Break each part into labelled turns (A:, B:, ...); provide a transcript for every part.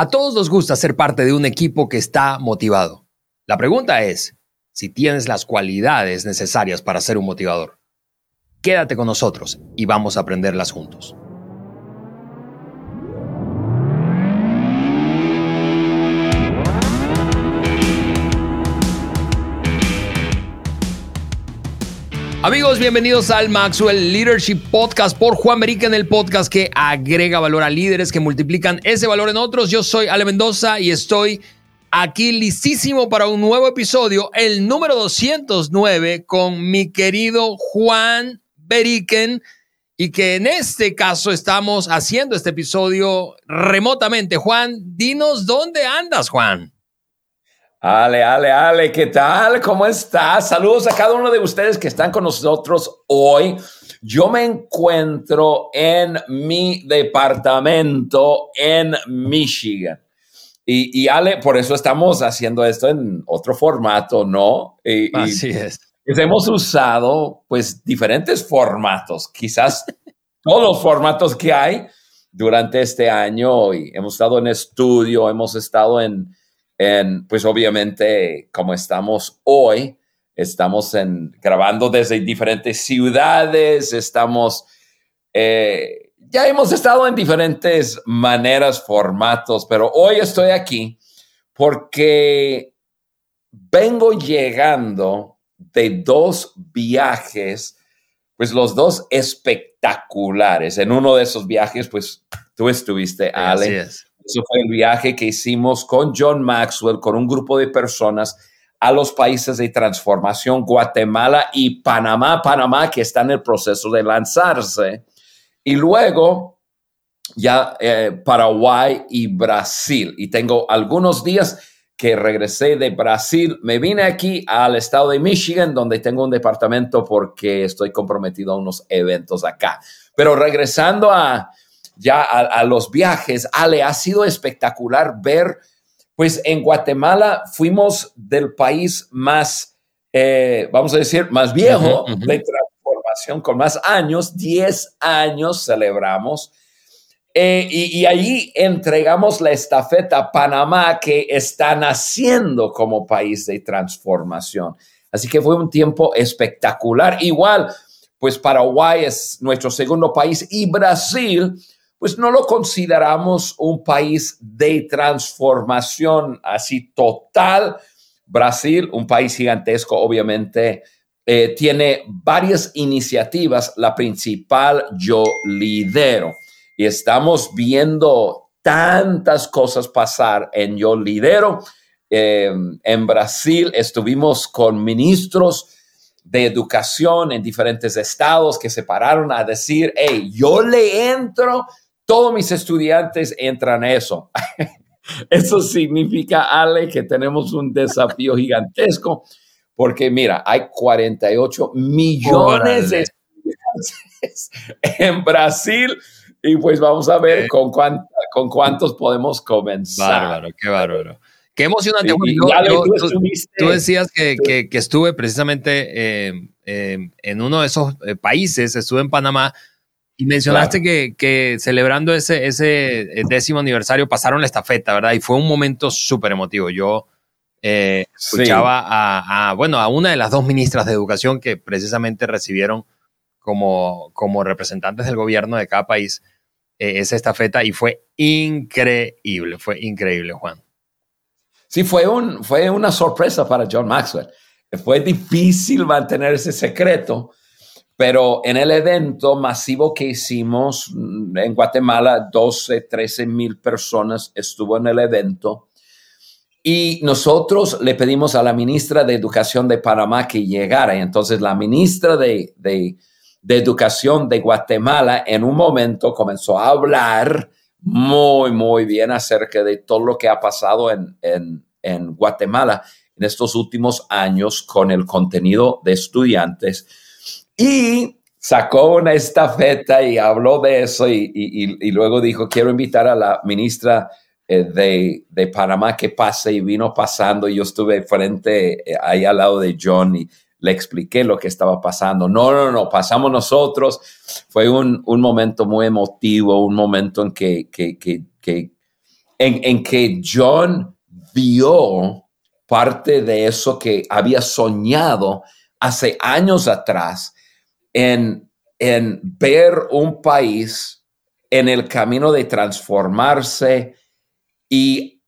A: A todos nos gusta ser parte de un equipo que está motivado. La pregunta es si tienes las cualidades necesarias para ser un motivador. Quédate con nosotros y vamos a aprenderlas juntos. Amigos, bienvenidos al Maxwell Leadership Podcast por Juan Merica en el podcast que agrega valor a líderes que multiplican ese valor en otros. Yo soy Ale Mendoza y estoy aquí listísimo para un nuevo episodio, el número 209, con mi querido Juan Beriken. Y que en este caso estamos haciendo este episodio remotamente. Juan, dinos dónde andas, Juan.
B: Ale, Ale, Ale, ¿qué tal? ¿Cómo estás? Saludos a cada uno de ustedes que están con nosotros hoy. Yo me encuentro en mi departamento en Michigan. Y, Ale, por eso estamos haciendo esto en otro formato, ¿no?
A: Así es.
B: Hemos usado pues diferentes formatos, quizás todos los formatos que hay durante este año. Y hemos estado en estudio, hemos estado en pues obviamente, como estamos hoy, estamos en, grabando desde diferentes ciudades, estamos, eh, ya hemos estado en diferentes maneras, formatos, pero hoy estoy aquí porque vengo llegando de dos viajes, pues los dos espectaculares. En uno de esos viajes, pues tú estuviste, Ale. Eso fue el viaje que hicimos con John Maxwell, con un grupo de personas a los países de transformación, Guatemala y Panamá, Panamá que está en el proceso de lanzarse. Y luego ya eh, Paraguay y Brasil. Y tengo algunos días que regresé de Brasil. Me vine aquí al estado de Michigan, donde tengo un departamento porque estoy comprometido a unos eventos acá. Pero regresando a, ya a, los viajes, Ale, ha sido espectacular ver, pues en Guatemala fuimos del país más, eh, vamos a decir, más viejo de transformación, con más años, 10 años celebramos. Eh, y, y, ahí entregamos la estafeta a Panamá que está naciendo como país de transformación. Así que fue un tiempo espectacular. Igual, pues Paraguay es nuestro segundo país y Brasil pues no lo consideramos un país de transformación así total. Brasil, un país gigantesco, obviamente, eh, tiene varias iniciativas. La principal yo lidero y estamos viendo tantas cosas pasar en yo lidero. Eh, en Brasil estuvimos con ministros de educación en diferentes estados que se pararon a decir, hey, yo le entro todos mis estudiantes entran a eso. eso significa, Ale, que tenemos un desafío gigantesco, porque mira, hay 48 millones de estudiantes en Brasil y pues vamos a ver con, con cuántos podemos comenzar.
A: Bárbaro, qué bárbaro. Qué emocionante. tú, decías que, que, estuve precisamente eh, eh, en uno de esos eh, países, estuve en Panamá, y mencionaste que, celebrando ese, ese eh, décimo aniversario pasaron la estafeta, ¿verdad? Y fue un momento súper emotivo. Yo eh, escuchaba a, bueno, a una de las dos ministras de educación que precisamente recibieron como, como representantes del gobierno de cada país eh, esa estafeta y fue increíble, fue increíble, Juan.
B: Sí, fue, un, fue una sorpresa para John Maxwell. Fue difícil mantener ese secreto pero en el evento masivo que hicimos mm, en Guatemala, 12, 13 mil personas estuvo en el evento. Y nosotros le pedimos a la ministra de Educación de Panamá que llegara. Y entonces la ministra de, de, Educación de Guatemala en un momento comenzó a hablar muy, muy bien acerca de todo lo que ha pasado en, en, en Guatemala en estos últimos años con el contenido de estudiantes y sacó una estafeta y habló de eso y, luego dijo, quiero invitar a la ministra eh, de, Panamá que pase y vino pasando y yo estuve frente eh, ahí al lado de John y le expliqué lo que estaba pasando. No, no, no, pasamos nosotros. Fue un, momento muy emotivo, un momento en que, que, en, en que John vio parte de eso que había soñado hace años atrás en, en ver un país en el camino de transformarse y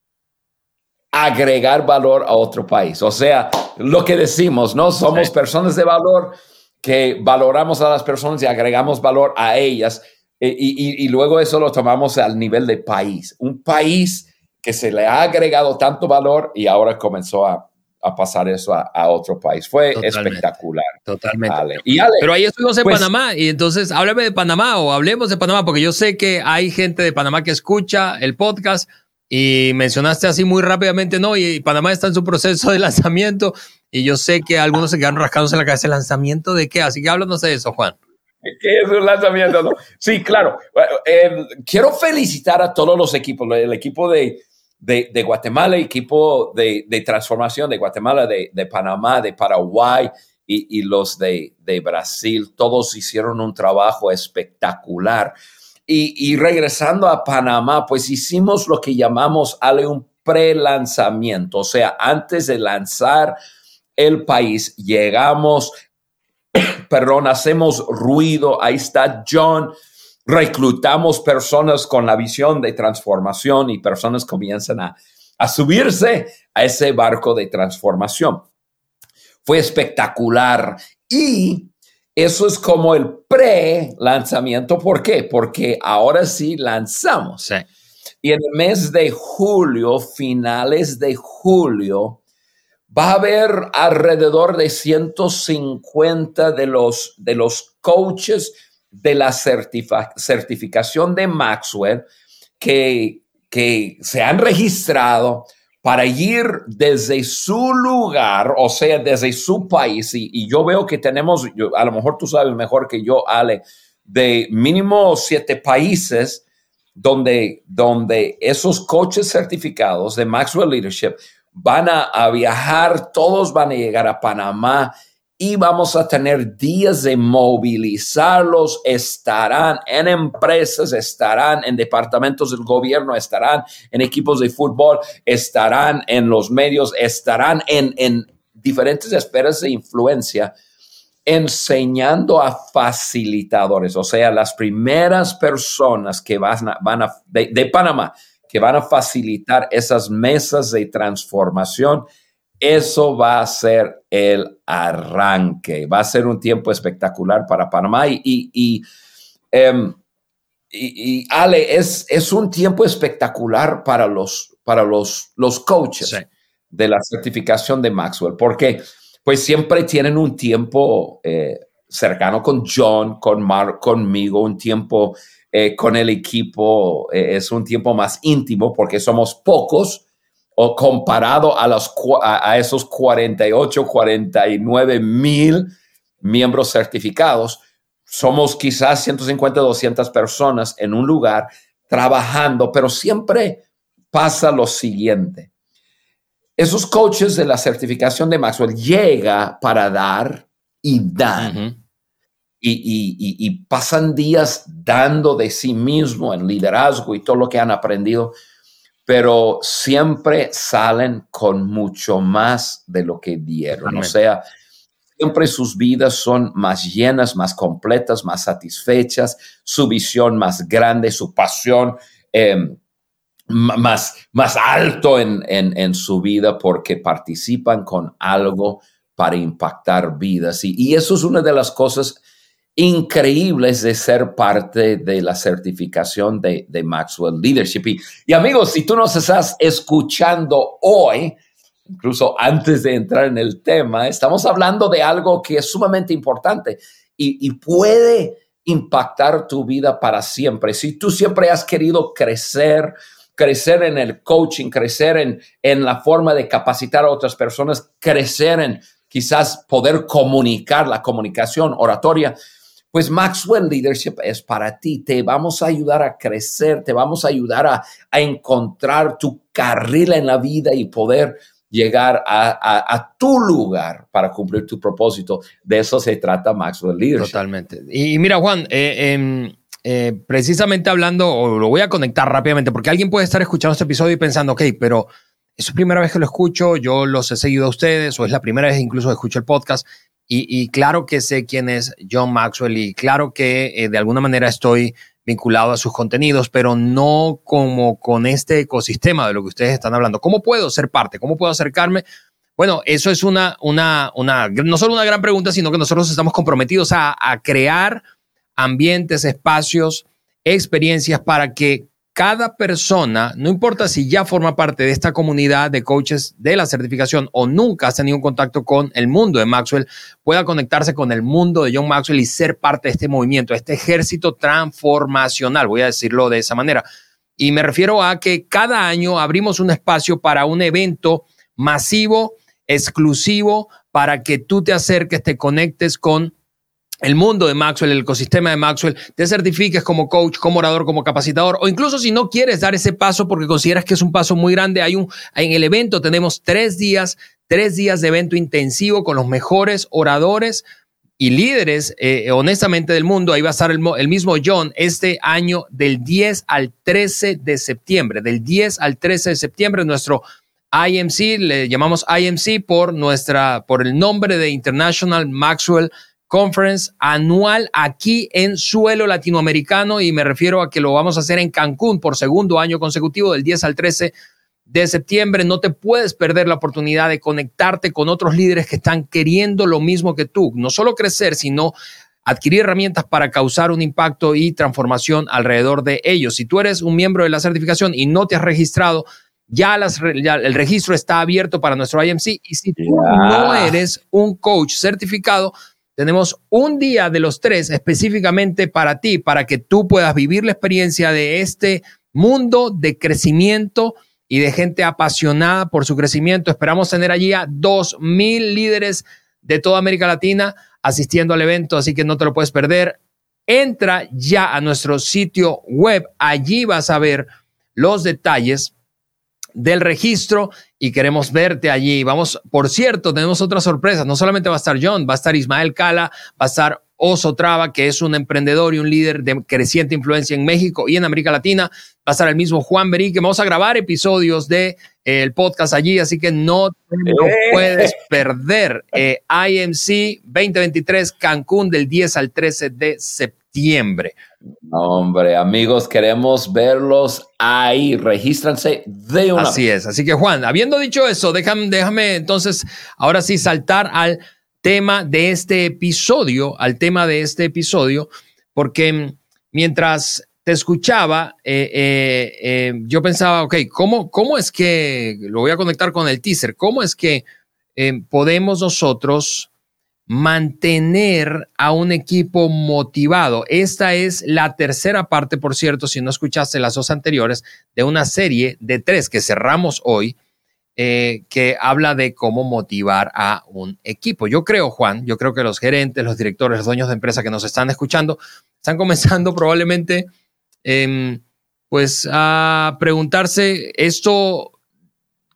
B: agregar valor a otro país. O sea, lo que decimos, ¿no? Somos personas de valor que valoramos a las personas y agregamos valor a ellas. Eh, y, y, luego eso lo tomamos al nivel de país. Un país que se le ha agregado tanto valor y ahora comenzó a, a pasar eso a, otro país. Fue espectacular.
A: Totalmente. Pero ahí estuvimos en pues Panamá y entonces háblame de Panamá o hablemos de Panamá porque yo sé que hay gente de Panamá que escucha el podcast y mencionaste así muy rápidamente, ¿no? Y Panamá está en su proceso de lanzamiento y yo sé que algunos se quedan rascándose en la cabeza. ¿El lanzamiento de qué? Así que háblanos de eso, Juan.
B: ¿Qué es un lanzamiento? Sí, claro. Eh, quiero felicitar a todos los equipos, el equipo de, de, Guatemala, equipo de, transformación de Guatemala, de, Panamá, de Paraguay y, los de, Brasil. Todos hicieron un trabajo espectacular. Y, regresando a Panamá, pues hicimos lo que llamamos Ale, un pre-lanzamiento. O sea, antes de lanzar el país, llegamos, perdón, hacemos ruido. Ahí está John reclutamos personas con la visión de transformación y personas comienzan a, subirse a ese barco de transformación. Fue espectacular y eso es como el pre-lanzamiento. ¿Por qué? Porque ahora sí lanzamos. Y en el mes de julio, finales de julio, va a haber alrededor de 150 de los, de los coaches de la certificación de Maxwell que, que se han registrado para ir desde su lugar, o sea, desde su país. Y, yo veo que tenemos, a lo mejor tú sabes mejor que yo, Ale, de mínimo siete países donde, donde esos coches certificados de Maxwell Leadership van a viajar, todos van a llegar a Panamá y vamos a tener días de movilizarlos, estarán en empresas, estarán en departamentos del gobierno, estarán en equipos de fútbol, estarán en los medios, estarán en, en diferentes esferas de influencia enseñando a facilitadores, o sea, las primeras personas que van a, van a de Panamá, que van a facilitar esas mesas de transformación eso va a ser el arranque. Va a ser un tiempo espectacular para Panamá y, y, em, Ale, es, es, un tiempo espectacular para los, para los, los coaches de la certificación de Maxwell, porque pues siempre tienen un tiempo eh, cercano con John, con Mark, conmigo, un tiempo eh, con el equipo, eh, es un tiempo más íntimo porque somos pocos o comparado a, los, a, esos 48, 49 mil miembros certificados, somos quizás 150, 200 personas en un lugar trabajando, pero siempre pasa lo siguiente. Esos coaches de la certificación de Maxwell llega para dar y dan. y, y, pasan días dando de sí mismo en liderazgo y todo lo que han aprendido pero siempre salen con mucho más de lo que dieron. O sea, siempre sus vidas son más llenas, más completas, más satisfechas, su visión más grande, su pasión em, más, más alto en, en, su vida porque participan con algo para impactar vidas. Y, y eso es una de las cosas increíbles de ser parte de la certificación de, Maxwell Leadership. Y, amigos, si tú nos estás escuchando hoy, incluso antes de entrar en el tema, estamos hablando de algo que es sumamente importante y, puede impactar tu vida para siempre. Si tú siempre has querido crecer, crecer en el coaching, crecer en, en la forma de capacitar a otras personas, crecer en quizás poder comunicar, la comunicación oratoria, pues Maxwell Leadership es para ti. Te vamos a ayudar a crecer, te vamos a ayudar a, encontrar tu carril en la vida y poder llegar a, tu lugar para cumplir tu propósito. De eso se trata Maxwell Leadership.
A: Totalmente. Y mira, Juan, eh, em, eh, precisamente hablando, lo voy a conectar rápidamente, porque alguien puede estar escuchando este episodio y pensando, ok, pero es la primera vez que lo escucho, yo los he seguido a ustedes, o es la primera vez incluso que escucho el podcast, y, claro que sé quién es John Maxwell, y claro que eh, de alguna manera estoy vinculado a sus contenidos, pero no como con este ecosistema de lo que ustedes están hablando. ¿Cómo puedo ser parte? ¿Cómo puedo acercarme? Bueno, eso es una, una, una, no solo una gran pregunta, sino que nosotros estamos comprometidos a, a crear ambientes, espacios, experiencias para que cada persona, no importa si ya forma parte de esta comunidad de coaches de la certificación o nunca has tenido contacto con el mundo de Maxwell, pueda conectarse con el mundo de John Maxwell y ser parte de este movimiento, este ejército transformacional, voy a decirlo de esa manera. Y me refiero a que cada año abrimos un espacio para un evento masivo, exclusivo, para que tú te acerques, te conectes con el mundo de Maxwell, el ecosistema de Maxwell, te certifiques como coach, como orador, como capacitador, o incluso si no quieres dar ese paso porque consideras que es un paso muy grande, hay un, en el evento tenemos tres días, tres días de evento intensivo con los mejores oradores y líderes, eh, honestamente, del mundo. Ahí va a estar el, el, mismo John este año del 10 al 13 de septiembre, del 10 al 13 de septiembre, nuestro IMC, le llamamos IMC por nuestra, por el nombre de International Maxwell Conference anual aquí en suelo latinoamericano y me refiero a que lo vamos a hacer en Cancún por segundo año consecutivo del 10 al 13 de septiembre. No te puedes perder la oportunidad de conectarte con otros líderes que están queriendo lo mismo que tú, no solo crecer, sino adquirir herramientas para causar un impacto y transformación alrededor de ellos. Si tú eres un miembro de la certificación y no te has registrado, ya, el registro está abierto para nuestro IMC y si tú no eres un coach certificado, tenemos un día de los tres específicamente para ti, para que tú puedas vivir la experiencia de este mundo de crecimiento y de gente apasionada por su crecimiento. Esperamos tener allí a dos mil líderes de toda América Latina asistiendo al evento, así que no te lo puedes perder. Entra ya a nuestro sitio web, allí vas a ver los detalles del registro y queremos verte allí. Vamos, por cierto, tenemos otras sorpresas. No solamente va a estar John, va a estar Ismael Cala, va a estar Oso Traba, que es un emprendedor y un líder de creciente influencia en México y en América Latina. Va a estar el mismo Juan Berí, que vamos a grabar episodios de eh, el podcast allí, así que no lo eh. puedes perder. Eh, IMC 2023 Cancún del 10 al 13 de septiembre.
B: Hombre, amigos, queremos verlos ahí. Regístranse de una.
A: Así es. Así que, Juan, habiendo dicho eso, déjame, déjame entonces ahora sí saltar al tema de este episodio, al tema de este episodio, porque mientras te escuchaba, eh, eh, eh, yo pensaba, ok, ¿cómo, ¿cómo es que, lo voy a conectar con el teaser, cómo es que podemos nosotros mantener a un equipo motivado. Esta es la tercera parte, por cierto, si no escuchaste las dos anteriores, de una serie de tres que cerramos hoy, eh, que habla de cómo motivar a un equipo. Yo creo, Juan, yo creo que los gerentes, los directores, los dueños de empresa que nos están escuchando, están comenzando probablemente, em, pues, a preguntarse esto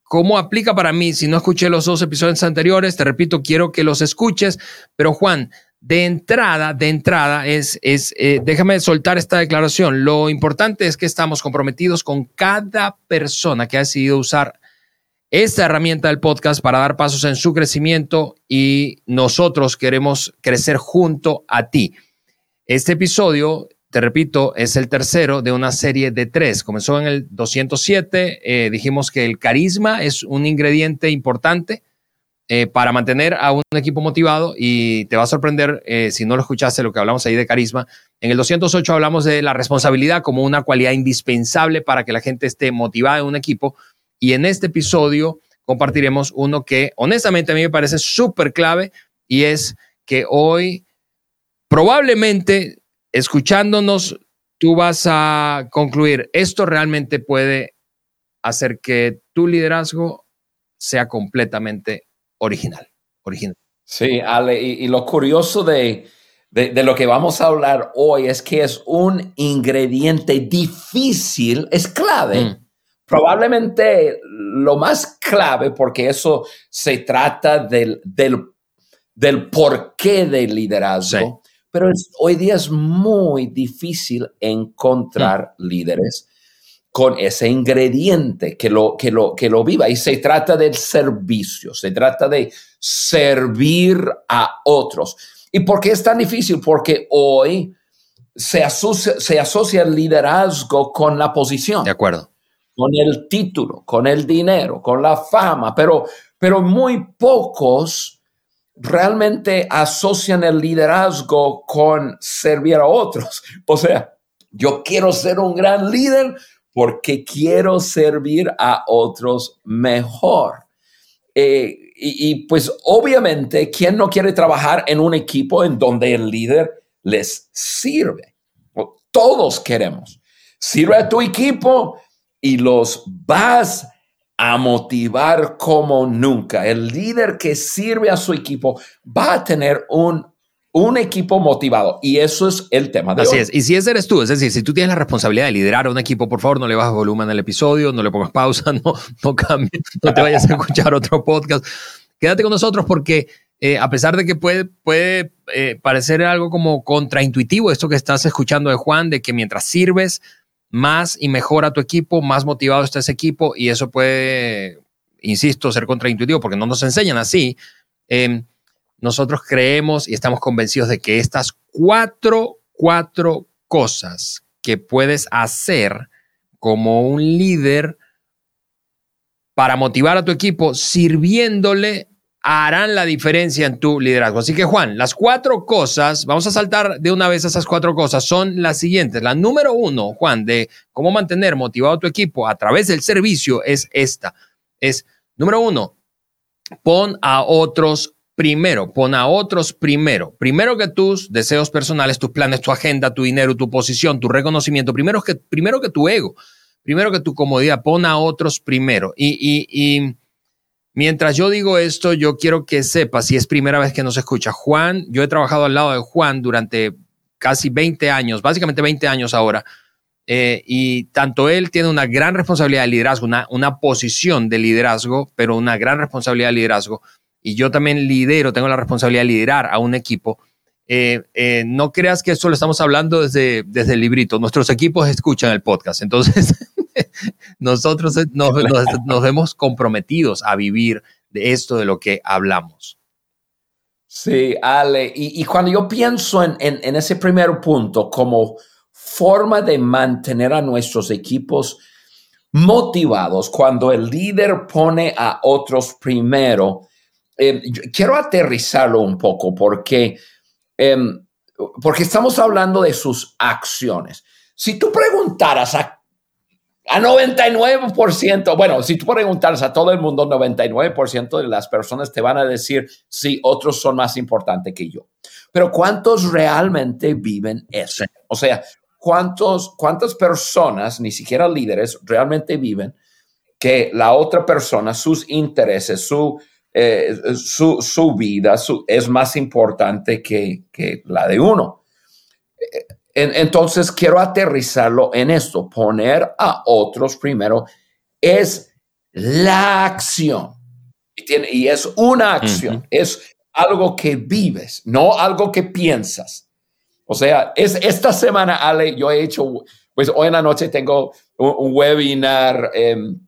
A: ¿Cómo aplica para mí? Si no escuché los dos episodios anteriores, te repito, quiero que los escuches. Pero Juan, de entrada, de entrada, es, es eh, déjame soltar esta declaración. Lo importante es que estamos comprometidos con cada persona que ha decidido usar esta herramienta del podcast para dar pasos en su crecimiento y nosotros queremos crecer junto a ti. Este episodio te repito, es el tercero de una serie de tres. Comenzó en el 207. Eh, dijimos que el carisma es un ingrediente importante eh, para mantener a un equipo motivado y te va a sorprender eh, si no lo escuchaste lo que hablamos ahí de carisma. En el 208 hablamos de la responsabilidad como una cualidad indispensable para que la gente esté motivada en un equipo. Y en este episodio compartiremos uno que honestamente a mí me parece súper clave y es que hoy probablemente escuchándonos, tú vas a concluir, esto realmente puede hacer que tu liderazgo sea completamente original. original.
B: Sí, Ale, y, lo curioso de, de, lo que vamos a hablar hoy es que es un ingrediente difícil, es clave. Mm. Probablemente lo más clave, porque eso se trata del, del, del porqué del liderazgo pero hoy día es muy difícil encontrar mm. líderes con ese ingrediente que lo, que, lo, que lo viva. Y se trata del servicio, se trata de servir a otros. ¿Y por qué es tan difícil? Porque hoy se asocia, se asocia el liderazgo con la posición.
A: De acuerdo.
B: Con el título, con el dinero, con la fama, pero, pero muy pocos realmente asocian el liderazgo con servir a otros. O sea, yo quiero ser un gran líder porque quiero servir a otros mejor. Eh, y, pues obviamente, ¿quién no quiere trabajar en un equipo en donde el líder les sirve? Todos queremos. Sirve a tu equipo y los vas a motivar como nunca. El líder que sirve a su equipo va a tener un, un equipo motivado y eso es el tema de
A: Así es. Y si ese eres tú, es decir, si tú tienes la responsabilidad de liderar a un equipo, por favor, no le bajes volumen al episodio, no le pongas pausa, no, no cambies, no te vayas a escuchar otro podcast. Quédate con nosotros porque eh, a pesar de que puede, puede eh, parecer algo como contraintuitivo esto que estás escuchando de Juan, de que mientras sirves, más y mejor a tu equipo, más motivado está ese equipo y eso puede, insisto, ser contraintuitivo porque no nos enseñan así. Em, nosotros creemos y estamos convencidos de que estas cuatro, cuatro cosas que puedes hacer como un líder para motivar a tu equipo sirviéndole harán la diferencia en tu liderazgo. Así que Juan, las cuatro cosas, vamos a saltar de una vez esas cuatro cosas, son las siguientes. La número uno, Juan, de cómo mantener motivado a tu equipo a través del servicio es esta. Es, número uno, pon a otros primero, pon a otros primero. Primero que tus deseos personales, tus planes, tu agenda, tu dinero, tu posición, tu reconocimiento. Primero que, primero que tu ego. Primero que tu comodidad. Pon a otros primero. y, y, y Mientras yo digo esto, yo quiero que sepas, si es primera vez que nos escucha, Juan, yo he trabajado al lado de Juan durante casi 20 años, básicamente 20 años ahora, eh, y tanto él tiene una gran responsabilidad de liderazgo, una, una posición de liderazgo, pero una gran responsabilidad de liderazgo, y yo también lidero, tengo la responsabilidad de liderar a un equipo. Eh, eh, no creas que esto lo estamos hablando desde, desde el librito, nuestros equipos escuchan el podcast, entonces nosotros nos, vemos comprometidos a vivir de esto de lo que hablamos.
B: Sí, Ale, y, cuando yo pienso en, ese primer punto como forma de mantener a nuestros equipos motivados, cuando el líder pone a otros primero, eh, quiero aterrizarlo un poco porque, em, porque estamos hablando de sus acciones. Si tú preguntaras a a 99%, bueno, si tú preguntas a todo el mundo, 99% de las personas te van a decir, sí, otros son más importantes que yo. Pero ¿cuántos realmente viven eso? O sea, ¿cuántos, ¿cuántas personas, ni siquiera líderes, realmente viven que la otra persona, sus intereses, su, eh, su, su, vida su, es más importante que, que la de uno? Entonces quiero aterrizarlo en esto. Poner a otros primero es la acción. Y, tiene, y es una acción, es algo que vives, no algo que piensas. O sea, es esta semana, Ale, yo he hecho, pues hoy en la noche tengo un, webinar, em,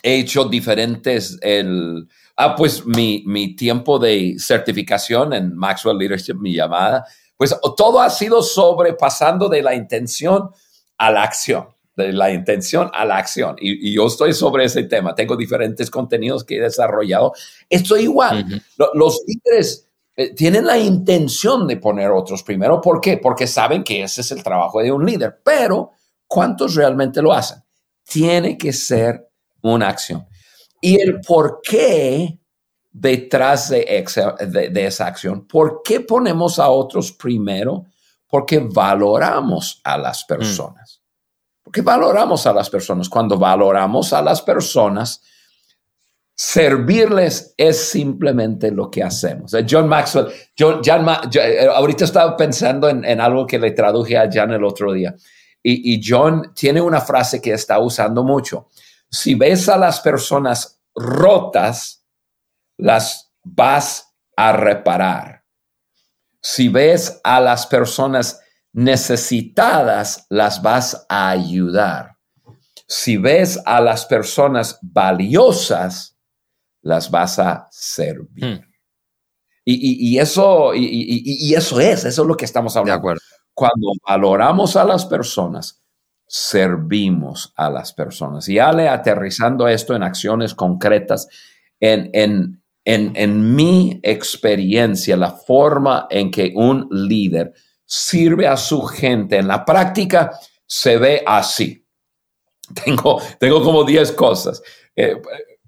B: he hecho diferentes, el, ah, pues mi, mi tiempo de certificación en Maxwell Leadership, mi llamada, pues todo ha sido sobrepasando de la intención a la acción, de la intención a la acción. Y, yo estoy sobre ese tema. Tengo diferentes contenidos que he desarrollado. Estoy igual. Los líderes eh, tienen la intención de poner otros primero. ¿Por qué? Porque saben que ese es el trabajo de un líder. Pero, ¿cuántos realmente lo hacen? Tiene que ser una acción. Y el por qué detrás de, esa acción. ¿Por qué ponemos a otros primero? Porque valoramos a las mm. personas. Porque valoramos a las personas. Cuando valoramos a las personas, servirles es simplemente lo que hacemos. Eh, John Maxwell, John, eh, ahorita estaba pensando en, algo que le traduje a John el otro día. Y, y John tiene una frase que está usando mucho. Si ves a las personas rotas, las vas a reparar. Si ves a las personas necesitadas, las vas a ayudar. Si ves a las personas valiosas, las vas a servir. Hmm. Y, eso, y, eso es, eso es lo que estamos hablando.
A: De acuerdo.
B: Cuando valoramos a las personas, servimos a las personas. Y Ale, aterrizando esto en acciones concretas, en, en, en, en mi experiencia, la forma en que un líder sirve a su gente en la práctica se ve así. Tengo, tengo como 10 cosas. Eh,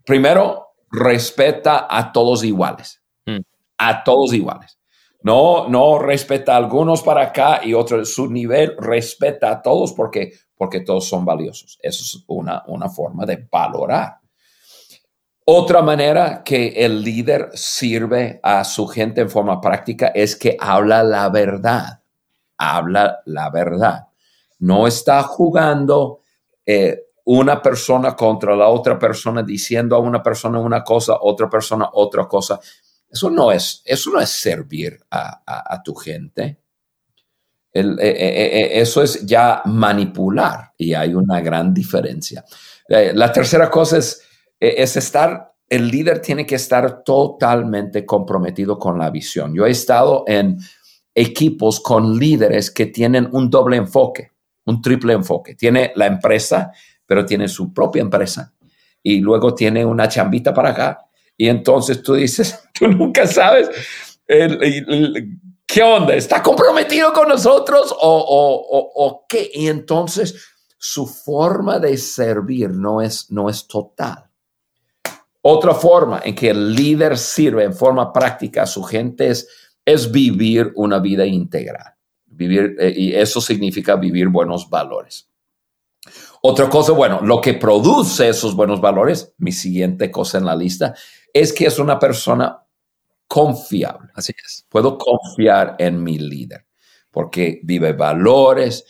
B: primero, respeta a todos iguales. Mm. A todos iguales. No, no respeta a algunos para acá y otros. Su nivel respeta a todos porque, porque todos son valiosos. Eso es una, una forma de valorar. Otra manera que el líder sirve a su gente en forma práctica es que habla la verdad. Habla la verdad. No está jugando eh, una persona contra la otra persona, diciendo a una persona una cosa, otra persona otra cosa. Eso no es, eso no es servir a, tu gente. Eh, eh, eso es ya manipular y hay una gran diferencia. la tercera cosa es, es estar, el líder tiene que estar totalmente comprometido con la visión. Yo he estado en equipos con líderes que tienen un doble enfoque, un triple enfoque. Tiene la empresa, pero tiene su propia empresa y luego tiene una chambita para acá. Y entonces tú dices, tú nunca sabes qué onda, está comprometido con nosotros o, o, qué. Y entonces su forma de servir no es, no es total. Otra forma en que el líder sirve en forma práctica a su gente es, es vivir una vida integral. Vivir, eh, y eso significa vivir buenos valores. Otra cosa, bueno, lo que produce esos buenos valores, mi siguiente cosa en la lista, es que es una persona confiable.
A: Así es.
B: Puedo confiar en mi líder porque vive valores,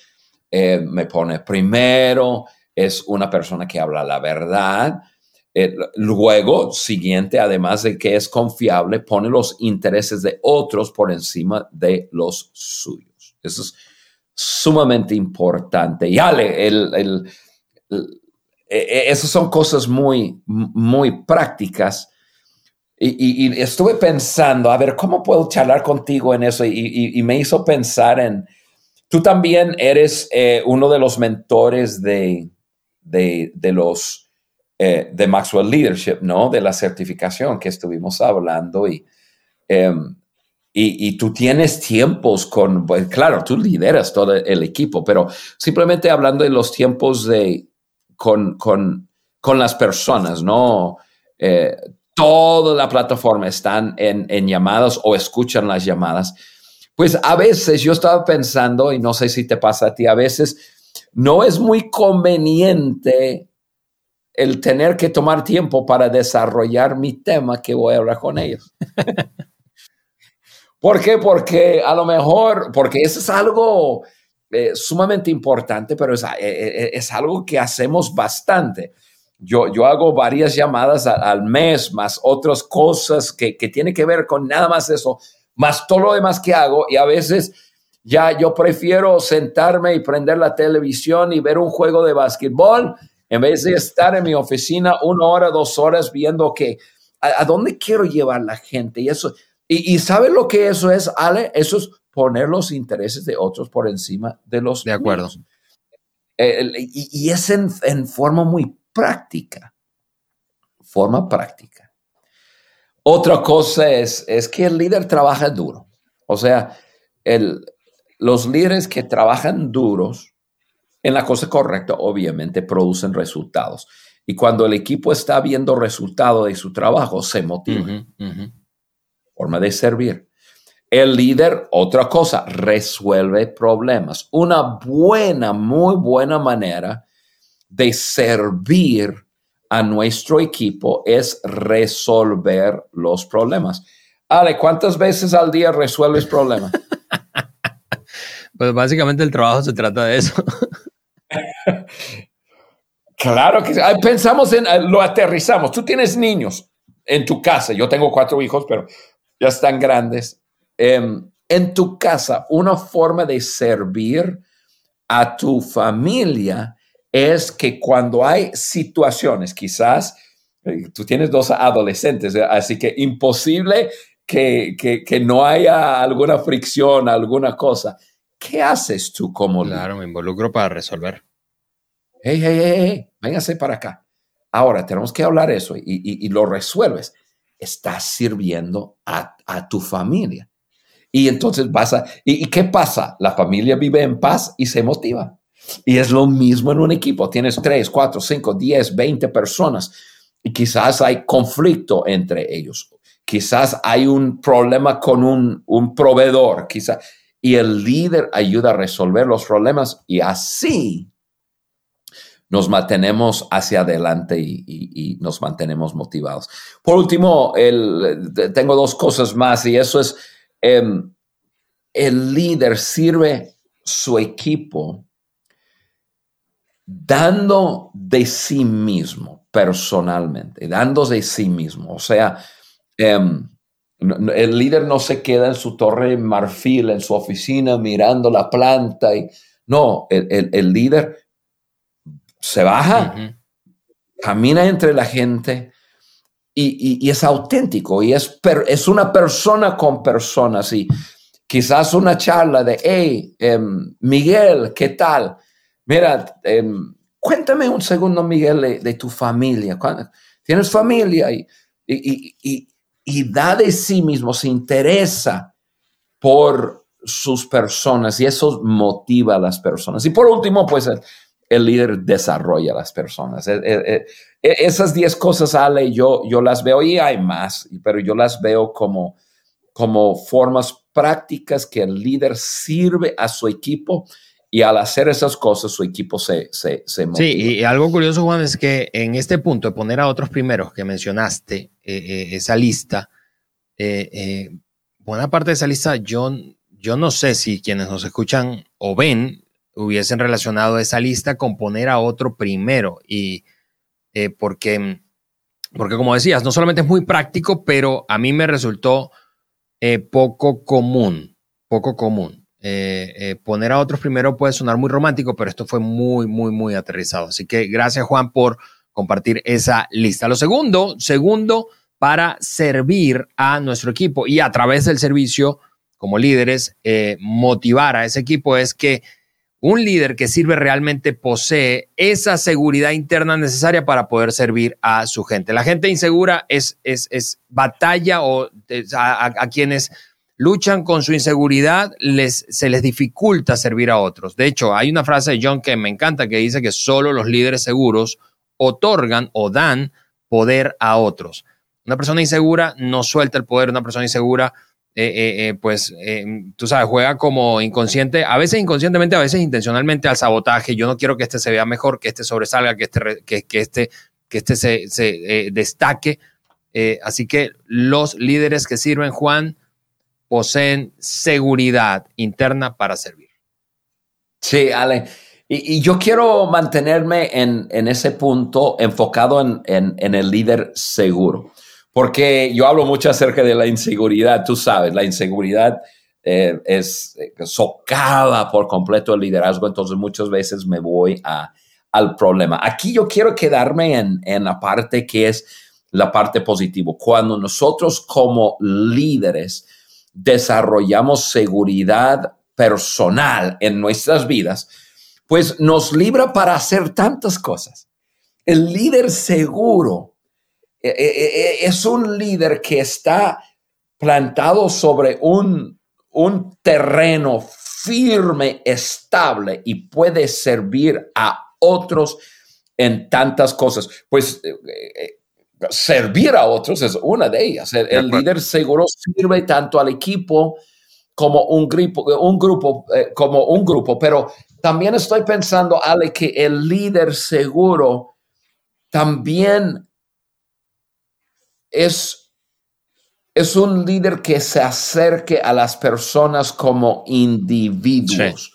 B: eh, me pone primero, es una persona que habla la verdad. Eh, luego, siguiente, además de que es confiable, pone los intereses de otros por encima de los suyos. Eso es sumamente importante. Y Ale, el e, e, esas son cosas muy, muy prácticas. Y, estuve pensando, a ver, ¿cómo puedo charlar contigo en eso? Y, me hizo pensar en, tú también eres eh, uno de los mentores de, de, los, eh, de Maxwell Leadership, ¿no? De la certificación que estuvimos hablando y, em, y, tú tienes tiempos con, pues, claro, tú lideras todo el equipo, pero simplemente hablando de los tiempos de, con, con, con las personas, ¿no? Eh, toda la plataforma están en, en, llamadas o escuchan las llamadas. Pues a veces yo estaba pensando, y no sé si te pasa a ti, a veces no es muy conveniente el tener que tomar tiempo para desarrollar mi tema que voy a hablar con ellos. ¿Por qué? Porque a lo mejor, porque eso es algo eh, sumamente importante, pero es, eh, eh, es, algo que hacemos bastante. Yo, yo hago varias llamadas al mes, más otras cosas que, que tienen que ver con nada más eso, más todo lo demás que hago. Y a veces ya yo prefiero sentarme y prender la televisión y ver un juego de básquetbol en vez de estar en mi oficina una hora, dos horas viendo que a, dónde quiero llevar la gente. Y eso, y, y ¿sabe lo que eso es, Ale? Eso es poner los intereses de otros por encima de los
A: De acuerdo.
B: y, es en, forma muy práctica. Forma práctica. Otra cosa es, es que el líder trabaja duro. O sea, el, los líderes que trabajan duros en la cosa correcta, obviamente, producen resultados. Y cuando el equipo está viendo resultados de su trabajo, se motiva. Forma de servir. El líder, otra cosa, resuelve problemas. Una buena, muy buena manera de servir a nuestro equipo es resolver los problemas. Ale, ¿cuántas veces al día resuelves problemas?
A: pues básicamente el trabajo se trata de eso.
B: Claro que sí. Pensamos en, lo aterrizamos. Tú tienes niños en tu casa. Yo tengo cuatro hijos, pero ya están grandes. Em, en tu casa, una forma de servir a tu familia es que cuando hay situaciones, quizás eh, tú tienes dos adolescentes, eh, así que imposible que, que, no haya alguna fricción, alguna cosa. ¿Qué haces tú como
A: Claro, me involucro para resolver.
B: Hey, hey, hey, hey, véngase para acá. Ahora tenemos que hablar eso y, lo resuelves. Estás sirviendo a, a tu familia. Y entonces vas a... ¿y, ¿Y qué pasa? La familia vive en paz y se motiva. Y es lo mismo en un equipo. Tienes tres, cuatro, cinco, diez, veinte personas y quizás hay conflicto entre ellos. Quizás hay un problema con un, un proveedor, quizás. Y el líder ayuda a resolver los problemas y así nos mantenemos hacia adelante y, nos mantenemos motivados. Por último, tengo dos cosas más y eso es Em, el líder sirve su equipo dando de sí mismo personalmente, dando de sí mismo. O sea, em, el líder no se queda en su torre marfil, en su oficina, mirando la planta. Y, no, el, líder se baja, camina entre la gente, y, es auténtico y es, es una persona con personas y quizás una charla de, hey, em, Miguel, ¿qué tal? Mira, em, cuéntame un segundo, Miguel, de, tu familia. ¿Tienes familia? Y, y, y, da de sí mismo, se interesa por sus personas y eso motiva a las personas. Y por último, pues el líder desarrolla a las personas. Eh, eh, eh, esas 10 cosas, Ale, yo, yo las veo y hay más, pero yo las veo como, como formas prácticas que el líder sirve a su equipo y al hacer esas cosas su equipo se, se, se
A: motiva. Sí, y algo curioso, Juan, es que en este punto de poner a otros primeros que mencionaste, esa lista, buena parte de esa lista, yo, yo no sé si quienes nos escuchan o ven hubiesen relacionado esa lista con poner a otro primero. Y eh, porque, porque, como decías, no solamente es muy práctico, pero a mí me resultó eh, poco común, poco común. Eh, poner a otros primero puede sonar muy romántico, pero esto fue muy, muy, muy aterrizado. Así que gracias, Juan, por compartir esa lista. Lo segundo, segundo, para servir a nuestro equipo y a través del servicio como líderes, motivar a ese equipo es que un líder que sirve realmente posee esa seguridad interna necesaria para poder servir a su gente. La gente insegura es, es, batalla o a, quienes luchan con su inseguridad les, se les dificulta servir a otros. De hecho, hay una frase de John que me encanta que dice que solo los líderes seguros otorgan o dan poder a otros. Una persona insegura no suelta el poder, una persona insegura eh, eh, eh, pues tú sabes, juega como inconsciente, a veces inconscientemente, a veces intencionalmente al sabotaje. Yo no quiero que este se vea mejor, que este sobresalga, que este, que, este, que este se, destaque. así que los líderes que sirven, Juan, poseen seguridad interna para servir.
B: Sí, Ale. Y, yo quiero mantenerme en, ese punto enfocado en, en, en el líder seguro porque yo hablo mucho acerca de la inseguridad, tú sabes, la inseguridad eh, es eh, socava por completo el liderazgo, entonces muchas veces me voy a, al problema. Aquí yo quiero quedarme en, en la parte que es la parte positiva. Cuando nosotros como líderes desarrollamos seguridad personal en nuestras vidas, pues nos libra para hacer tantas cosas. El líder seguro es un líder que está plantado sobre un, un terreno firme, estable y puede servir a otros en tantas cosas. Pues servir a otros es una de ellas. El, líder seguro sirve tanto al equipo como un grupo, un grupo como un grupo, pero también estoy pensando, Ale, que el líder seguro también es, es un líder que se acerque a las personas como individuos.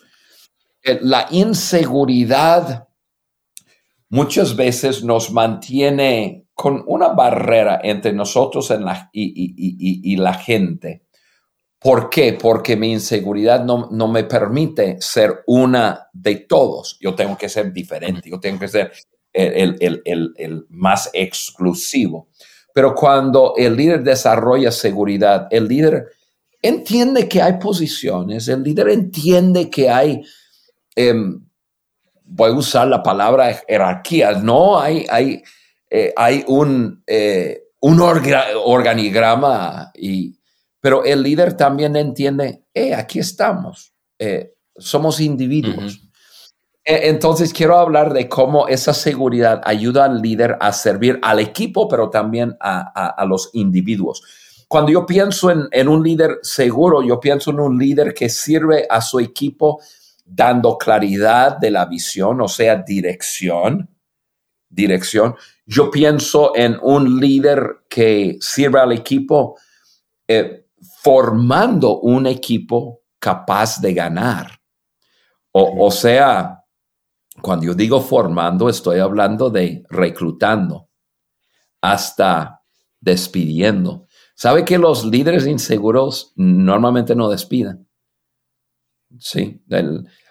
B: Eh, la inseguridad muchas veces nos mantiene con una barrera entre nosotros y, la gente. ¿Por qué? Porque mi inseguridad no, no, me permite ser una de todos. Yo tengo que ser diferente, yo tengo que ser el, el, el, el, más exclusivo. Pero cuando el líder desarrolla seguridad, el líder entiende que hay posiciones, el líder entiende que hay, em, voy a usar la palabra jerarquía, no hay, hay, eh, hay un, eh, un organigrama y pero el líder también entiende, eh, aquí estamos, somos individuos. Entonces quiero hablar de cómo esa seguridad ayuda al líder a servir al equipo, pero también a, los individuos. Cuando yo pienso en, en, un líder seguro, yo pienso en un líder que sirve a su equipo dando claridad de la visión, o sea, dirección, dirección. Yo pienso en un líder que sirve al equipo eh, formando un equipo capaz de ganar. O, sea, cuando yo digo formando, estoy hablando de reclutando hasta despidiendo. ¿Sabe que los líderes inseguros normalmente no despiden? Sí,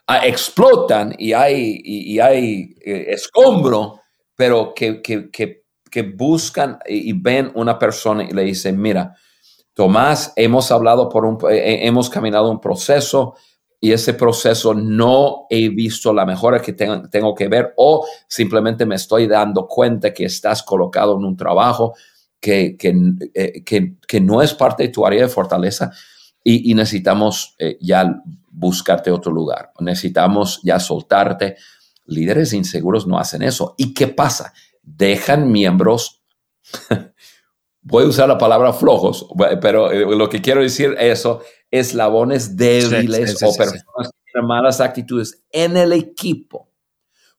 B: ah, explotan y hay, y, hay eh, escombro, pero que, que, que buscan y ven una persona y le dicen, mira, Tomás, hemos hablado por un, eh, eh, hemos caminado un proceso y ese proceso no he visto la mejora que tengo, que ver o simplemente me estoy dando cuenta que estás colocado en un trabajo que, que, eh, que, no es parte de tu área de fortaleza y, necesitamos ya buscarte otro lugar. Necesitamos ya soltarte. Líderes inseguros no hacen eso. ¿Y qué pasa? Dejan miembros voy a usar la palabra flojos, pero eh, lo que quiero decir eso, eslabones débiles o personas que tienen malas actitudes en el equipo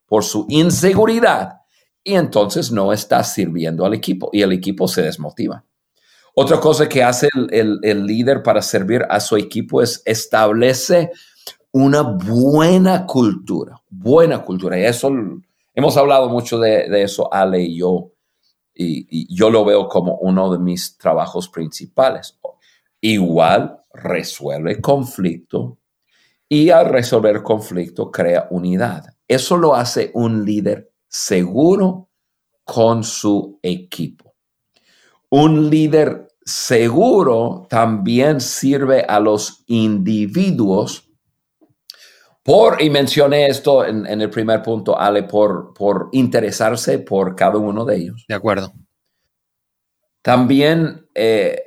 B: por su inseguridad y entonces no está sirviendo al equipo y el equipo se desmotiva. Otra cosa que hace el, el, líder para servir a su equipo es establece una buena cultura, buena cultura. Y eso, hemos hablado mucho de, de eso, Ale y yo, y, yo lo veo como uno de mis trabajos principales. Igual resuelve conflicto y al resolver conflicto crea unidad. Eso lo hace un líder seguro con su equipo. Un líder seguro también sirve a los individuos por, y mencioné esto en, el primer punto, Ale, por, por interesarse por cada uno de ellos.
A: De acuerdo.
B: También eh,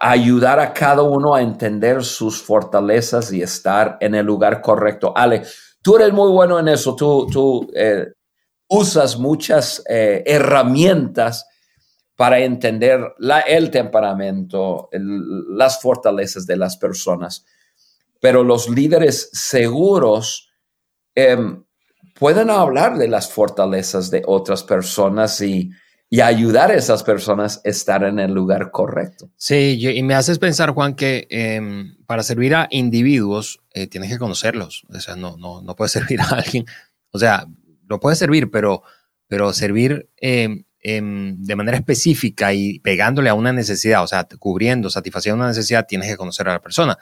B: ayudar a cada uno a entender sus fortalezas y estar en el lugar correcto. Ale, tú eres muy bueno en eso. Tú, eh, usas muchas eh, herramientas para entender el temperamento, las fortalezas de las personas pero los líderes seguros em, pueden hablar de las fortalezas de otras personas y, ayudar a esas personas a estar en el lugar correcto.
A: Sí, y me haces pensar, Juan, que em, para servir a individuos eh, tienes que conocerlos. O sea, no, no, no puedes servir a alguien. O sea, lo puedes servir, pero, pero servir em, de manera específica y pegándole a una necesidad, o sea, cubriendo, satisfaciendo una necesidad, tienes que conocer a la persona.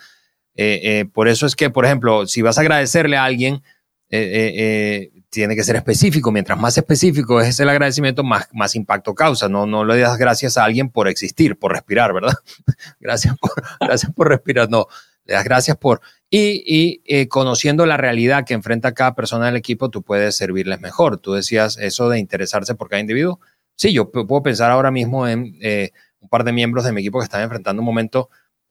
A: Eh, eh, por eso es que, por ejemplo, si vas a agradecerle a alguien, eh, tiene que ser específico. Mientras más específico es el agradecimiento, más, más impacto causa. No, no le das gracias a alguien por existir, por respirar, ¿verdad? gracias, por, gracias por respirar. No, le das gracias por... Y, y conociendo la realidad que enfrenta cada persona del equipo, tú puedes servirles mejor. Tú decías eso de interesarse por cada individuo. Sí, yo puedo pensar ahora mismo en un par de miembros de mi equipo que están enfrentando un momento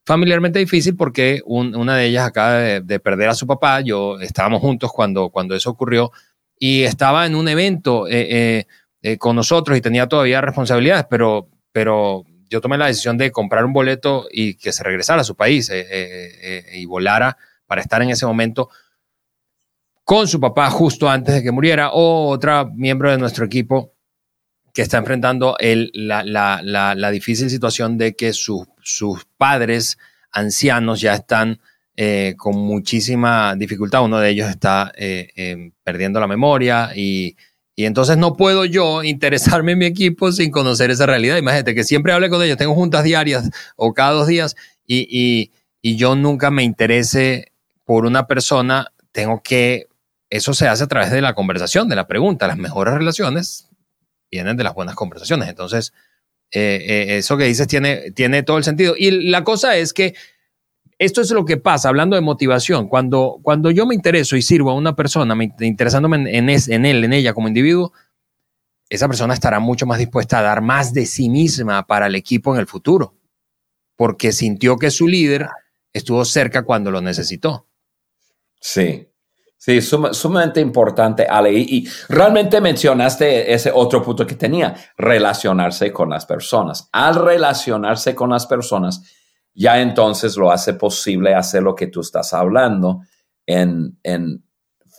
A: familiarmente difícil porque una de ellas acaba de, perder a su papá. Yo estábamos juntos cuando, cuando eso ocurrió y estaba en un evento eh, eh, eh, con nosotros y tenía todavía responsabilidades, pero, pero yo tomé la decisión de comprar un boleto y que se regresara a su país y volara para estar en ese momento con su papá justo antes de que muriera o otra miembro de nuestro equipo que está enfrentando el, la, la, la, difícil situación de que sus padres ancianos ya están eh, con muchísima dificultad. Uno de ellos está eh, em, perdiendo la memoria y, y, entonces no puedo yo interesarme en mi equipo sin conocer esa realidad. Imagínate que siempre hable con ellos, tengo juntas diarias o cada dos días y, y y yo nunca me interese por una persona, tengo que, eso se hace a través de la conversación, de la pregunta. Las mejores relaciones vienen de las buenas conversaciones. Entonces, eh, eh, eso que dices tiene, tiene todo el sentido. Y la cosa es que esto es lo que pasa, hablando de motivación. Cuando, cuando yo me intereso y sirvo a una persona, interesándome en, él, en ella como individuo, esa persona estará mucho más dispuesta a dar más de sí misma para el equipo en el futuro, porque sintió que su líder estuvo cerca cuando lo necesitó.
B: Sí, sí, sumamente importante, Ale. Y, realmente mencionaste ese otro punto que tenía, relacionarse con las personas. Al relacionarse con las personas, ya entonces lo hace posible hacer lo que tú estás hablando en, en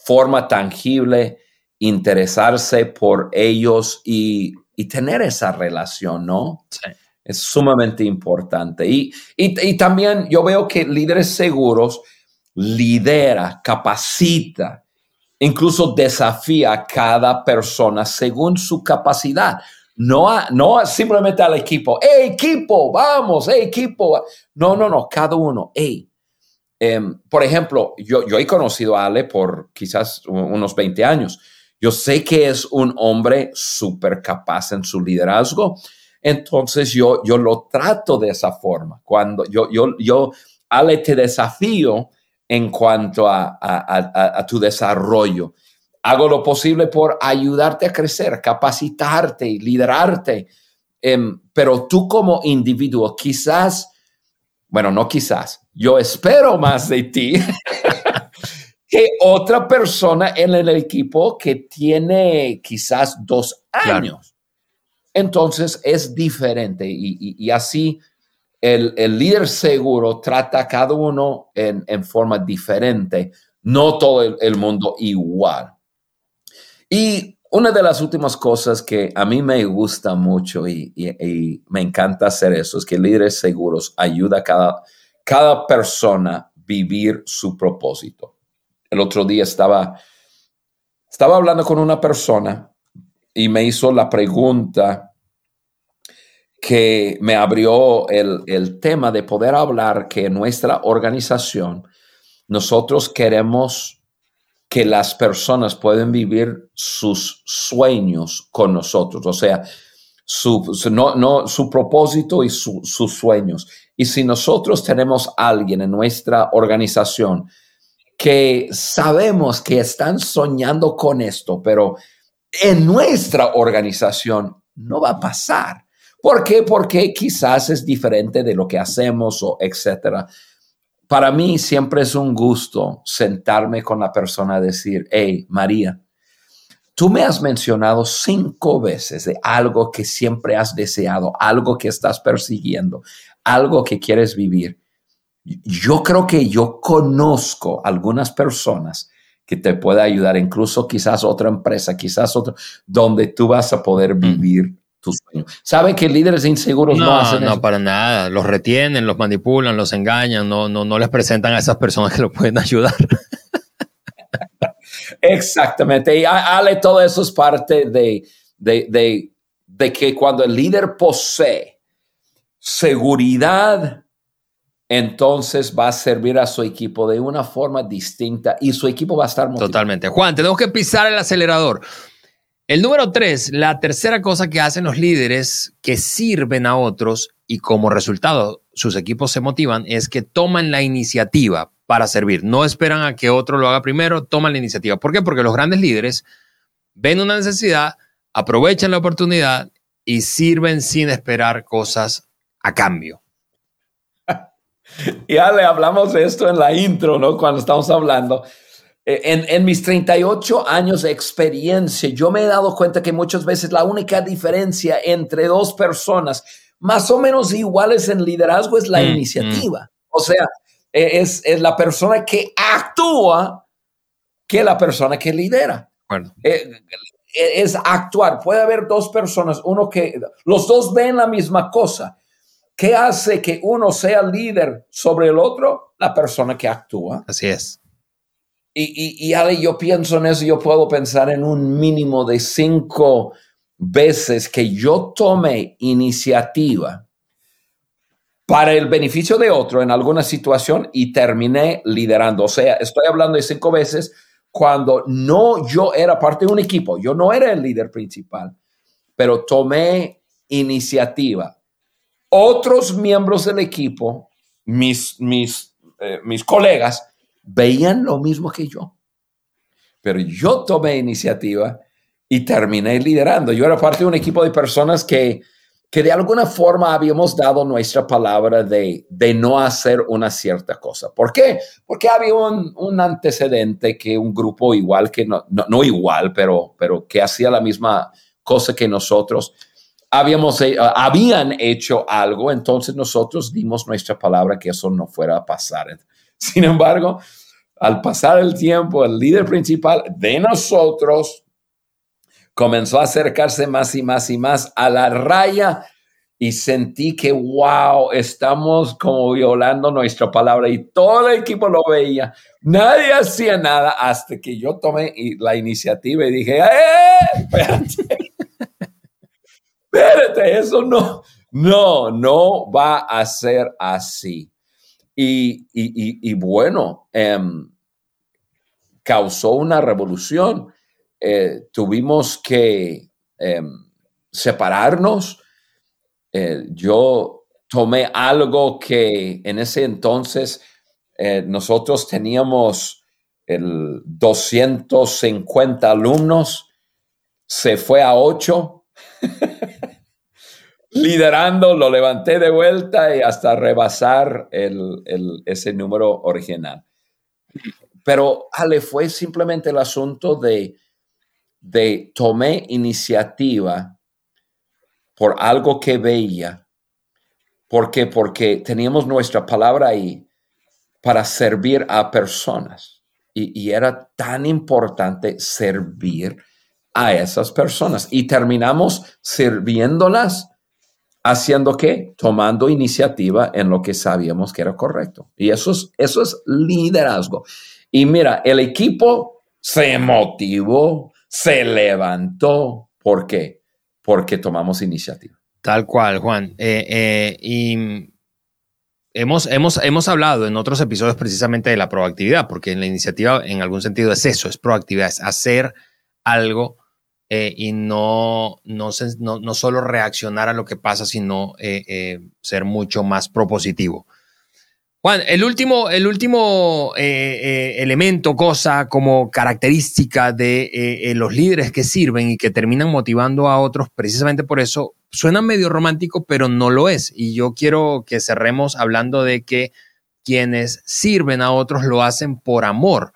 B: forma tangible interesarse por ellos y, tener esa relación, ¿no? Es sumamente importante. Y, y, también yo veo que líderes seguros lidera, capacita, incluso desafía a cada persona según su capacidad. No, no simplemente al equipo, ¡hey equipo! ¡Vamos! ¡hey equipo! No, no, no, cada uno, ¡hey! Em, por ejemplo, yo, yo he conocido a Ale por quizás unos 20 años yo sé que es un hombre súper capaz en su liderazgo, entonces yo, yo lo trato de esa forma. Cuando yo, yo, yo, Ale, te desafío en cuanto a, a, tu desarrollo. Hago lo posible por ayudarte a crecer, capacitarte y liderarte. Em, pero tú como individuo, quizás, bueno, no quizás, yo espero más de ti que otra persona en el equipo que tiene quizás dos años. Entonces es diferente y, así el, líder seguro trata a cada uno en, forma diferente, no todo el, mundo igual. Y una de las últimas cosas que a mí me gusta mucho y, me encanta hacer eso es que líderes seguros ayuda a cada, cada persona vivir su propósito. El otro día estaba, estaba hablando con una persona y me hizo la pregunta que me abrió el, el tema de poder hablar que nuestra organización nosotros queremos que las personas pueden vivir sus sueños con nosotros, o sea, su, no, no, su propósito y sus sueños. Y si nosotros tenemos alguien en nuestra organización que sabemos que están soñando con esto, pero en nuestra organización no va a pasar. ¿Por qué? Porque quizás es diferente de lo que hacemos o etcétera. Para mí siempre es un gusto sentarme con la persona y decir, hey, María, tú me has mencionado cinco veces de algo que siempre has deseado, algo que estás persiguiendo, algo que quieres vivir yo creo que yo conozco algunas personas que te puede ayudar, incluso quizás otra empresa, quizás otro, donde tú vas a poder mm. vivir tu sueño. ¿Saben que líderes inseguros no, hacen
A: no, para nada. Los retienen, los manipulan, los engañan, no, no, no les presentan a esas personas que lo pueden ayudar.
B: Exactamente. Y Ale, todo eso es parte de, de, de que cuando el líder posee seguridad entonces va a servir a su equipo de una forma distinta y su equipo va a estar
A: motivado. Totalmente. Juan, tenemos que pisar el acelerador. El número tres, la tercera cosa que hacen los líderes que sirven a otros y como resultado sus equipos se motivan es que toman la iniciativa para servir. No esperan a que otro lo haga primero, toman la iniciativa. ¿Por qué? Porque los grandes líderes ven una necesidad, aprovechan la oportunidad y sirven sin esperar cosas a cambio.
B: Ya le hablamos de esto en la intro, ¿no? Cuando estamos hablando. Eh, en, en, mis 38 años de experiencia, yo me he dado cuenta que muchas veces la única diferencia entre dos personas más o menos iguales en liderazgo es la mm, iniciativa. Mm. O sea, e, es, es, la persona que actúa que la persona que lidera. Bueno. Eh, e, es actuar. Puede haber dos personas, uno que los dos ven la misma cosa, ¿Qué hace que uno sea líder sobre el otro? La persona que actúa.
A: Así es.
B: Y, y, y yo pienso en eso, yo puedo pensar en un mínimo de cinco veces que yo tome iniciativa para el beneficio de otro en alguna situación y terminé liderando. O sea, estoy hablando de cinco veces cuando no yo era parte de un equipo, yo no era el líder principal, pero tomé iniciativa. Otros miembros del equipo, mis, mis, eh, mis colegas, veían lo mismo que yo, pero yo tomé iniciativa y terminé liderando. Yo era parte de un equipo de personas que, que de alguna forma habíamos dado nuestra palabra de, de no hacer una cierta cosa. ¿Por qué? Porque había un, un antecedente que un grupo igual que, no, no, igual, pero, pero que hacía la misma cosa que nosotros, habíamos, eh, habían hecho algo, entonces nosotros dimos nuestra palabra que eso no fuera a pasar. Sin embargo, al pasar el tiempo, el líder principal de nosotros comenzó a acercarse más y más y más a la raya y sentí que, wow, estamos como violando nuestra palabra y todo el equipo lo veía. Nadie hacía nada hasta que yo tomé la iniciativa y dije, ¡eh! Espérate, espérate, eso no, no, no va a ser así. Y, bueno, em, causó una revolución eh, tuvimos que em, separarnos. Eh, yo tomé algo que en ese entonces eh, nosotros teníamos el 250 alumnos, se fue a 8. Liderando, lo levanté de vuelta y hasta rebasar ese número original. Pero Ale, fue simplemente el asunto de de tomé iniciativa por algo que veía. ¿Por qué? Porque teníamos nuestra palabra ahí para servir a personas. Y, era tan importante servir a esas personas. Y terminamos sirviéndolas haciendo qué? Tomando iniciativa en lo que sabíamos que era correcto. Y eso es, eso es liderazgo. Y mira, el equipo se motivó, se levantó. ¿Por qué? Porque tomamos iniciativa.
A: Tal cual, Juan. Eh, eh, y hemos, hemos, hemos hablado en otros episodios precisamente de la proactividad, porque en la iniciativa en algún sentido es eso, es proactividad, es hacer algo eh, y no, no, no, no, solo reaccionar a lo que pasa, sino ser mucho más propositivo. Juan, el último, el último eh, eh, elemento, cosa como característica de eh, los líderes que sirven y que terminan motivando a otros, precisamente por eso, suena medio romántico, pero no lo es. Y yo quiero que cerremos hablando de que quienes sirven a otros lo hacen por amor,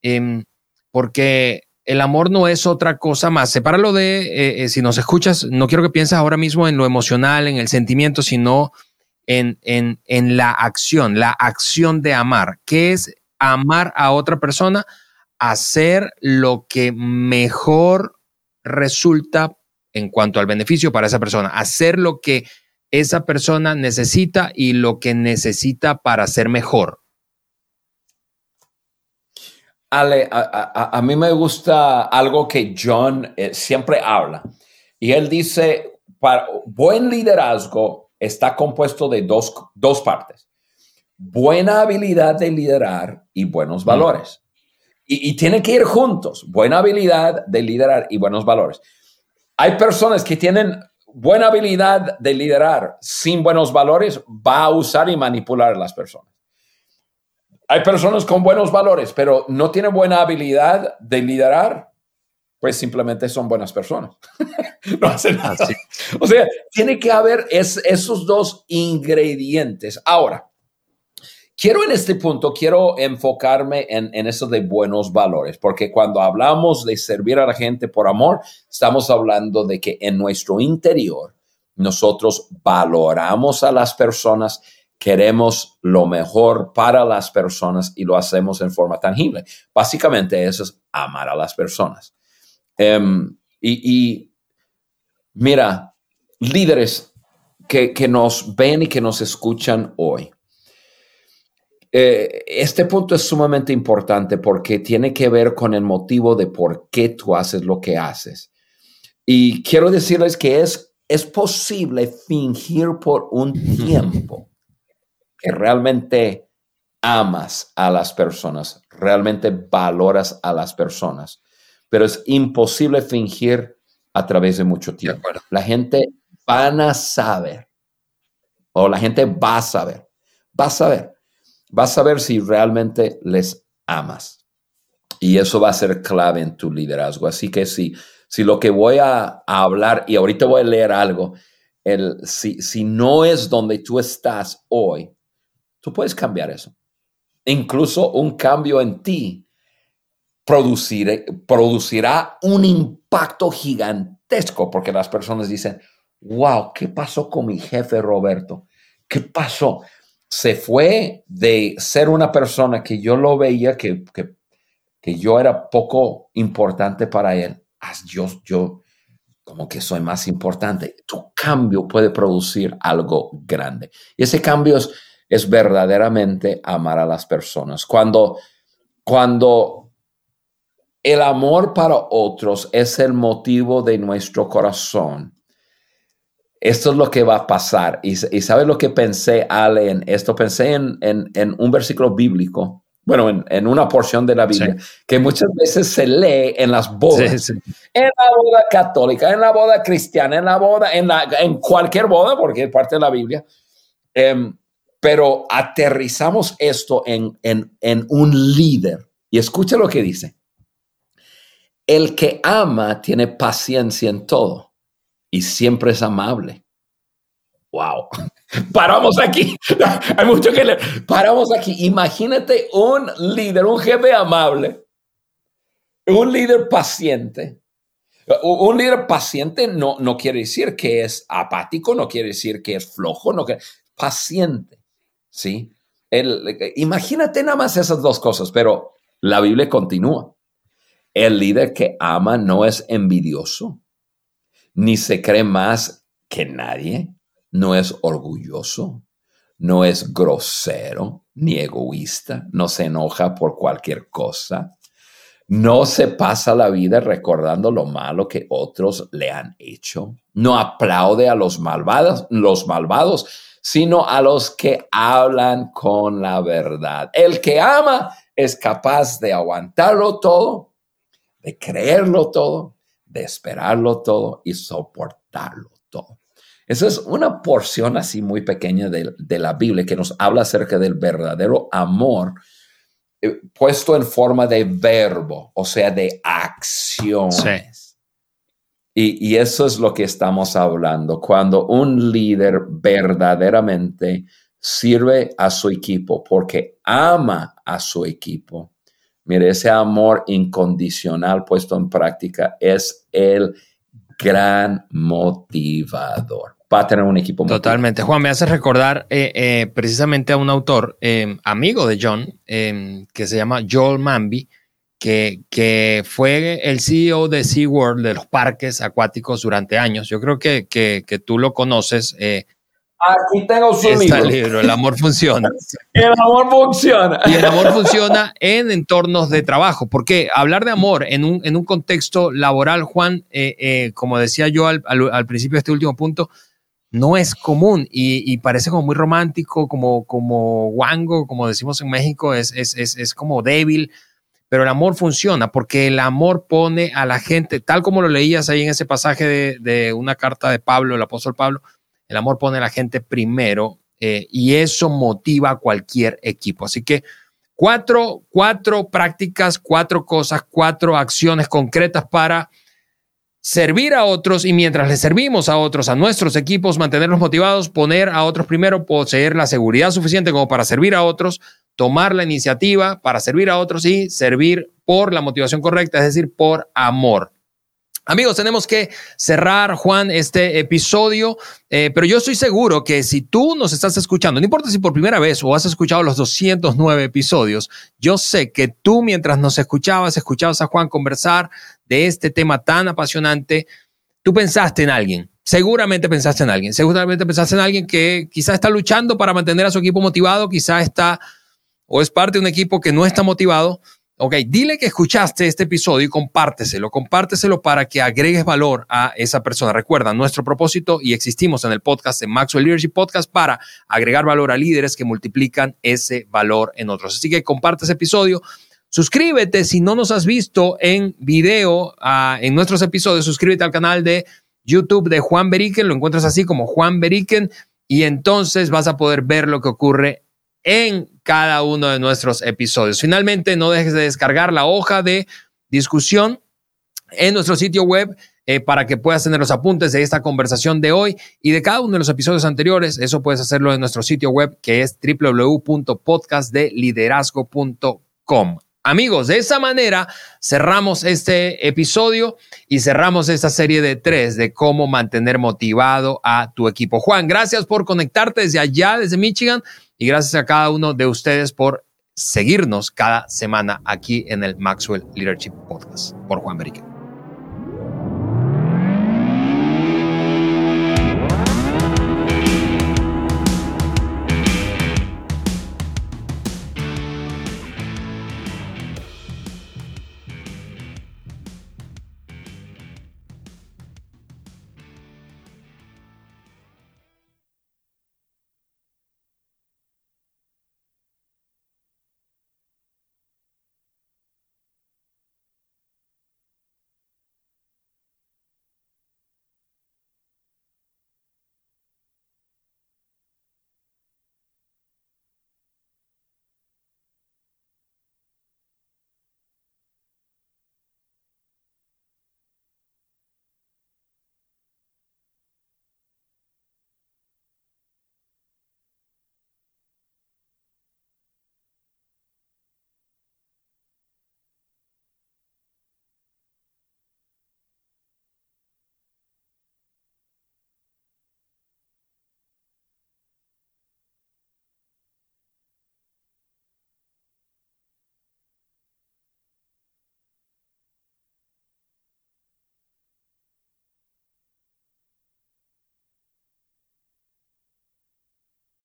A: em, porque el amor no es otra cosa más. Sepáralo de, si nos escuchas, no quiero que pienses ahora mismo en lo emocional, en el sentimiento, sino en, en, la acción, la acción de amar. ¿Qué es amar a otra persona? Hacer lo que mejor resulta en cuanto al beneficio para esa persona, hacer lo que esa persona necesita y lo que necesita para ser mejor.
B: Ale, a, mí me gusta algo que John eh, siempre habla y él dice, para buen liderazgo está compuesto de dos, dos partes. Buena habilidad de liderar y buenos mm. valores. Y, y tienen que ir juntos. Buena habilidad de liderar y buenos valores. Hay personas que tienen buena habilidad de liderar sin buenos valores, va a usar y manipular a las personas. Hay personas con buenos valores, pero no tienen buena habilidad de liderar, pues simplemente son buenas personas. no hacen nada. O sea, tiene que haber esos dos ingredientes. Ahora, quiero en este punto, quiero enfocarme en, en, eso de buenos valores, porque cuando hablamos de servir a la gente por amor, estamos hablando de que en nuestro interior nosotros valoramos a las personas, queremos lo mejor para las personas y lo hacemos en forma tangible. Básicamente eso es amar a las personas. Em, y, mira, líderes que, nos ven y que nos escuchan hoy. Eh, este punto es sumamente importante porque tiene que ver con el motivo de por qué tú haces lo que haces. Y quiero decirles que es, es posible fingir por un tiempo que realmente amas a las personas, realmente valoras a las personas, pero es imposible fingir a través de mucho tiempo. la gente van a saber, o la gente va a saber, va a saber, va a saber si realmente les amas. Y eso va a ser clave en tu liderazgo. Así que si, si lo que voy a, hablar, y ahorita voy a leer algo, el, si, si no es donde tú estás hoy, tú puedes cambiar eso. Incluso un cambio en ti producirá un impacto gigantesco porque las personas dicen, wow, ¿qué pasó con mi jefe Roberto? ¿Qué pasó? Se fue de ser una persona que yo lo veía que, que yo era poco importante para él, yo, yo como que soy más importante. Tu cambio puede producir algo grande. Y ese cambio es, es verdaderamente amar a las personas. Cuando, cuando el amor para otros es el motivo de nuestro corazón, esto es lo que va a pasar. Y, y ¿sabes lo que pensé, Ale, en esto? Pensé en, en, en un versículo bíblico bueno, en, una porción de la Biblia, que muchas veces se lee en las bodas, en la boda católica, en la boda cristiana, en la boda, en, la, en cualquier boda, porque es parte de la Biblia. Em, pero aterrizamos esto en, en, en un líder. Y escucha lo que dice. El que ama tiene paciencia en todo y siempre es amable. Wow. Paramos aquí. Hay mucho que leer. Paramos aquí. Imagínate un líder, un jefe amable, un líder paciente. Un líder paciente no, no quiere decir que es apático, no quiere decir que es flojo, no que paciente. ¿Sí? El, imagínate nada más esas dos cosas, pero la Biblia continúa. El líder que ama no es envidioso, ni se cree más que nadie no es orgulloso, no es grosero ni egoísta, no se enoja por cualquier cosa, no se pasa la vida recordando lo malo que otros le han hecho, no aplaude a los malvados, los malvados, sino a los que hablan con la verdad. El que ama es capaz de aguantarlo todo, de creerlo todo, de esperarlo todo y soportarlo todo. Esa es una porción así muy pequeña de, la Biblia que nos habla acerca del verdadero amor eh, puesto en forma de verbo, o sea, de acción. Y, eso es lo que estamos hablando. Cuando un líder verdaderamente sirve a su equipo porque ama a su equipo, mire, ese amor incondicional puesto en práctica es el gran motivador va a tener un equipo.
A: Totalmente. Juan, me hace recordar eh, eh, precisamente a un autor eh, amigo de John, que se llama Joel Manby, que, que fue el CEO de SeaWorld, de los parques acuáticos durante años. Yo creo que, que, que tú lo conoces.
B: Aquí tengo su
A: libro. El amor funciona.
B: el amor funciona.
A: Y el amor funciona en entornos de trabajo. Porque hablar de amor en un, en un contexto laboral, Juan, como decía yo al, al, principio de este último punto, no es común y, parece como muy romántico, como, como guango, como decimos en México, es, es, como débil, pero el amor funciona porque el amor pone a la gente, tal como lo leías ahí en ese pasaje de, una carta de Pablo, el apóstol Pablo, el amor pone a la gente primero eh, y eso motiva a cualquier equipo. Así que cuatro, cuatro prácticas, cuatro cosas, cuatro acciones concretas para servir a otros y mientras le servimos a otros, a nuestros equipos, mantenerlos motivados, poner a otros primero, poseer la seguridad suficiente como para servir a otros, tomar la iniciativa para servir a otros y servir por la motivación correcta, es decir, por amor. Amigos, tenemos que cerrar, Juan, este episodio, eh, pero yo estoy seguro que si tú nos estás escuchando, no importa si por primera vez o has escuchado los 209 episodios, yo sé que tú mientras nos escuchabas, escuchabas a Juan conversar de este tema tan apasionante, tú pensaste en alguien, seguramente pensaste en alguien, seguramente pensaste en alguien que quizá está luchando para mantener a su equipo motivado, quizá está o es parte de un equipo que no está motivado Ok, dile que escuchaste este episodio y compárteselo, compárteselo para que agregues valor a esa persona. Recuerda, nuestro propósito y existimos en el podcast de Maxwell Leadership Podcast para agregar valor a líderes que multiplican ese valor en otros. Así que comparte ese episodio. Suscríbete si no nos has visto en video uh, en nuestros episodios. Suscríbete al canal de YouTube de Juan Beriken. Lo encuentras así como Juan Beriken y entonces vas a poder ver lo que ocurre en cada uno de nuestros episodios. Finalmente, no dejes de descargar la hoja de discusión en nuestro sitio web eh, para que puedas tener los apuntes de esta conversación de hoy y de cada uno de los episodios anteriores. Eso puedes hacerlo en nuestro sitio web que es www.podcastdeliderazgo.com. Amigos, de esa manera cerramos este episodio y cerramos esta serie de tres de cómo mantener motivado a tu equipo. Juan, gracias por conectarte desde allá, desde Michigan, y gracias a cada uno de ustedes por seguirnos cada semana aquí en el Maxwell Leadership Podcast por Juan Berique.